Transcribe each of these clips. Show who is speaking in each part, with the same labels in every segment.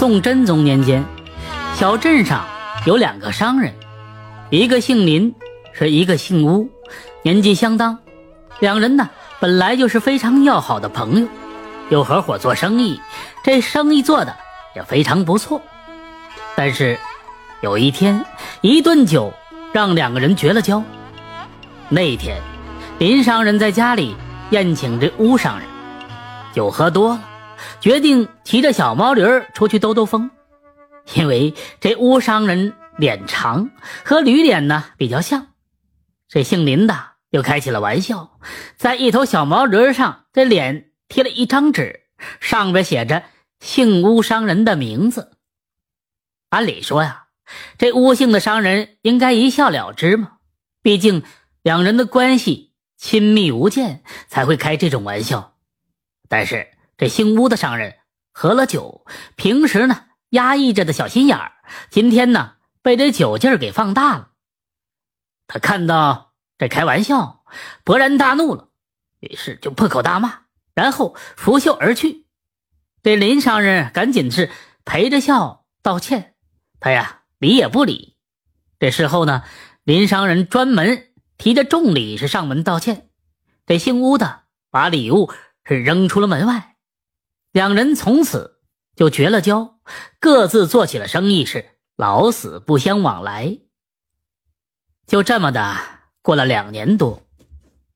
Speaker 1: 宋真宗年间，小镇上有两个商人，一个姓林，是一个姓乌，年纪相当。两人呢，本来就是非常要好的朋友，又合伙做生意，这生意做的也非常不错。但是有一天，一顿酒让两个人绝了交。那天，林商人在家里宴请这乌商人，酒喝多了。决定骑着小毛驴出去兜兜风，因为这乌商人脸长，和驴脸呢比较像。这姓林的又开起了玩笑，在一头小毛驴上，这脸贴了一张纸，上边写着姓乌商人的名字。按理说呀，这乌姓的商人应该一笑了之嘛，毕竟两人的关系亲密无间，才会开这种玩笑。但是。这姓乌的商人喝了酒，平时呢压抑着的小心眼儿，今天呢被这酒劲儿给放大了。他看到这开玩笑，勃然大怒了，于是就破口大骂，然后拂袖而去。这林商人赶紧是陪着笑道歉，他呀理也不理。这事后呢，林商人专门提着重礼是上门道歉，这姓乌的把礼物是扔出了门外。两人从此就绝了交，各自做起了生意，是老死不相往来。就这么的过了两年多，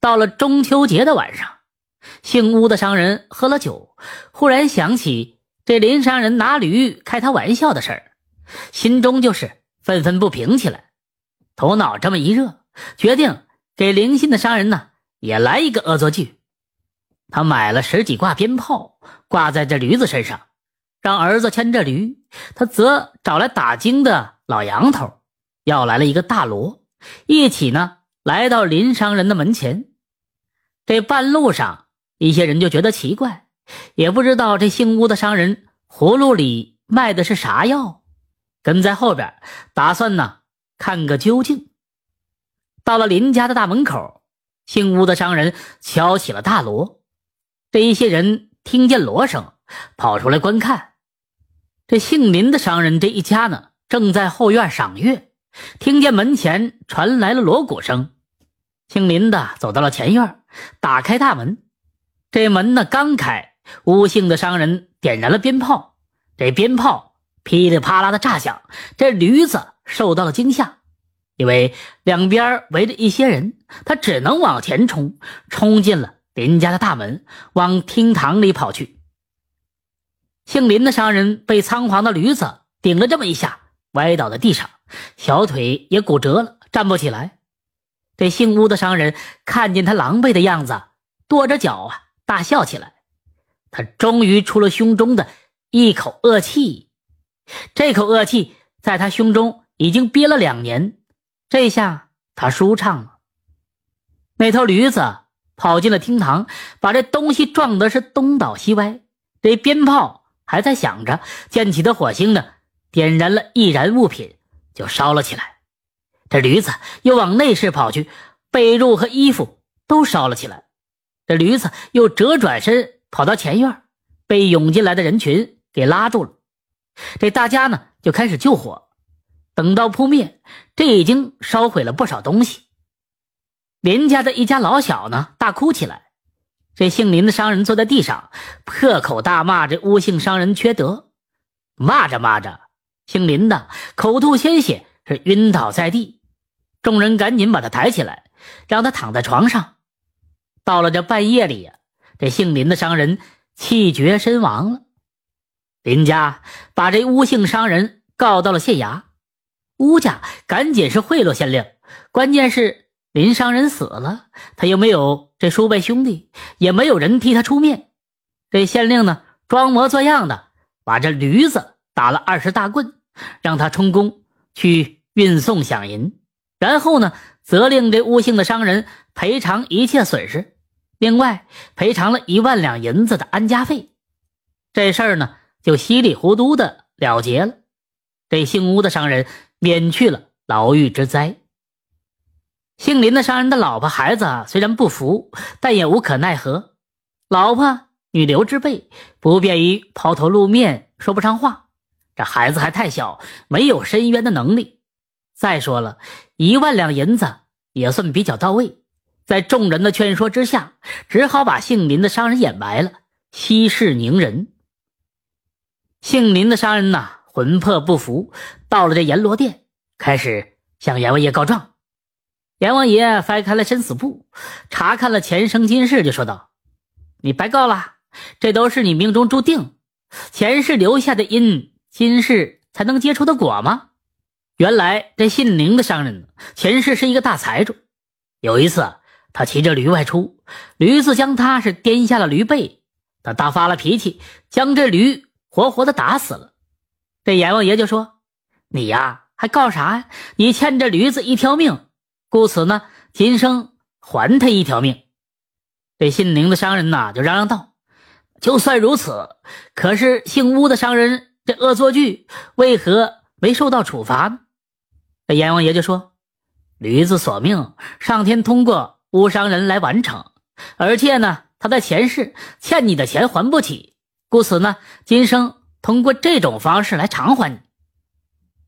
Speaker 1: 到了中秋节的晚上，姓乌的商人喝了酒，忽然想起这林商人拿驴开他玩笑的事儿，心中就是愤愤不平起来。头脑这么一热，决定给灵性的商人呢也来一个恶作剧。他买了十几挂鞭炮，挂在这驴子身上，让儿子牵着驴。他则找来打更的老杨头，要来了一个大锣，一起呢来到林商人的门前。这半路上，一些人就觉得奇怪，也不知道这姓乌的商人葫芦里卖的是啥药，跟在后边打算呢看个究竟。到了林家的大门口，姓乌的商人敲起了大锣。这一些人听见锣声，跑出来观看。这姓林的商人这一家呢，正在后院赏月，听见门前传来了锣鼓声。姓林的走到了前院，打开大门。这门呢刚开，吴姓的商人点燃了鞭炮，这鞭炮噼里啪啦的炸响，这驴子受到了惊吓，因为两边围着一些人，他只能往前冲，冲进了。林家的大门往厅堂里跑去。姓林的商人被仓皇的驴子顶了这么一下，歪倒在地上，小腿也骨折了，站不起来。这姓乌的商人看见他狼狈的样子，跺着脚啊，大笑起来。他终于出了胸中的一口恶气，这口恶气在他胸中已经憋了两年，这下他舒畅了。那头驴子。跑进了厅堂，把这东西撞得是东倒西歪。这鞭炮还在响着，溅起的火星呢，点燃了易燃物品，就烧了起来。这驴子又往内室跑去，被褥和衣服都烧了起来。这驴子又折转身跑到前院，被涌进来的人群给拉住了。这大家呢就开始救火，等到扑灭，这已经烧毁了不少东西。林家的一家老小呢，大哭起来。这姓林的商人坐在地上，破口大骂这乌姓商人缺德。骂着骂着，姓林的口吐鲜血，是晕倒在地。众人赶紧把他抬起来，让他躺在床上。到了这半夜里呀，这姓林的商人气绝身亡了。林家把这乌姓商人告到了县衙，乌家赶紧是贿赂县令，关键是。林商人死了，他又没有这叔辈兄弟，也没有人替他出面。这县令呢，装模作样的把这驴子打了二十大棍，让他充公去运送饷银，然后呢，责令这乌姓的商人赔偿一切损失，另外赔偿了一万两银子的安家费。这事儿呢，就稀里糊涂的了结了。这姓乌的商人免去了牢狱之灾。姓林的商人的老婆孩子虽然不服，但也无可奈何。老婆女流之辈，不便于抛头露面，说不上话，这孩子还太小，没有申冤的能力。再说了，一万两银子也算比较到位。在众人的劝说之下，只好把姓林的商人掩埋了，息事宁人。姓林的商人呐，魂魄不服，到了这阎罗殿，开始向阎王爷告状。阎王爷翻开了生死簿，查看了前生今世，就说道：“你白告了，这都是你命中注定，前世留下的因，今世才能结出的果吗？”原来这姓林的商人前世是一个大财主，有一次他骑着驴外出，驴子将他是颠下了驴背，他大发了脾气，将这驴活活的打死了。这阎王爷就说：“你呀，还告啥呀？你欠这驴子一条命。”故此呢，今生还他一条命。这姓林的商人呐，就嚷嚷道：“就算如此，可是姓乌的商人这恶作剧为何没受到处罚呢？”这阎王爷就说：“驴子索命，上天通过乌商人来完成，而且呢，他在前世欠你的钱还不起，故此呢，今生通过这种方式来偿还你。”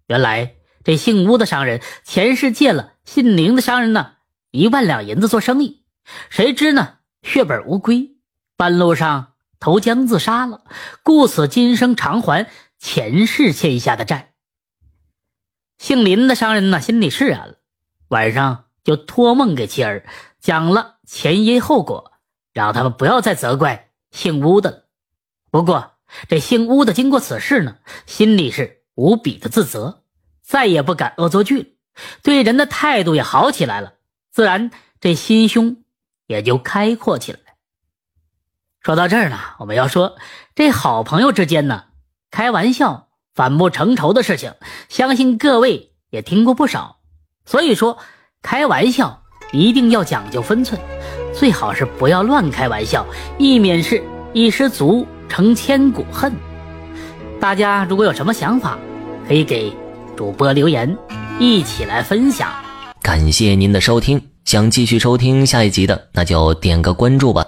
Speaker 1: 原来。这姓乌的商人前世借了姓林的商人呢一万两银子做生意，谁知呢血本无归，半路上投江自杀了，故此今生偿还前世欠下的债。姓林的商人呢心里释然了，晚上就托梦给妻儿讲了前因后果，让他们不要再责怪姓乌的了。不过这姓乌的经过此事呢，心里是无比的自责。再也不敢恶作剧了，对人的态度也好起来了，自然这心胸也就开阔起来。说到这儿呢，我们要说这好朋友之间呢，开玩笑反目成仇的事情，相信各位也听过不少。所以说，开玩笑一定要讲究分寸，最好是不要乱开玩笑，以免是一失足成千古恨。大家如果有什么想法，可以给。主播留言，一起来分享。
Speaker 2: 感谢您的收听，想继续收听下一集的，那就点个关注吧。